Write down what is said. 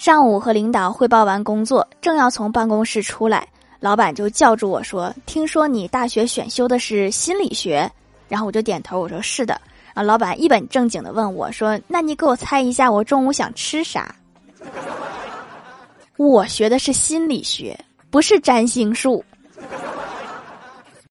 上午和领导汇报完工作正要从办公室出来老板就叫住我说听说你大学选修的是心理学。然后我就点头我说是的。啊老板一本正经的问我说那你给我猜一下我中午想吃啥？我学的是心理学不是占星术。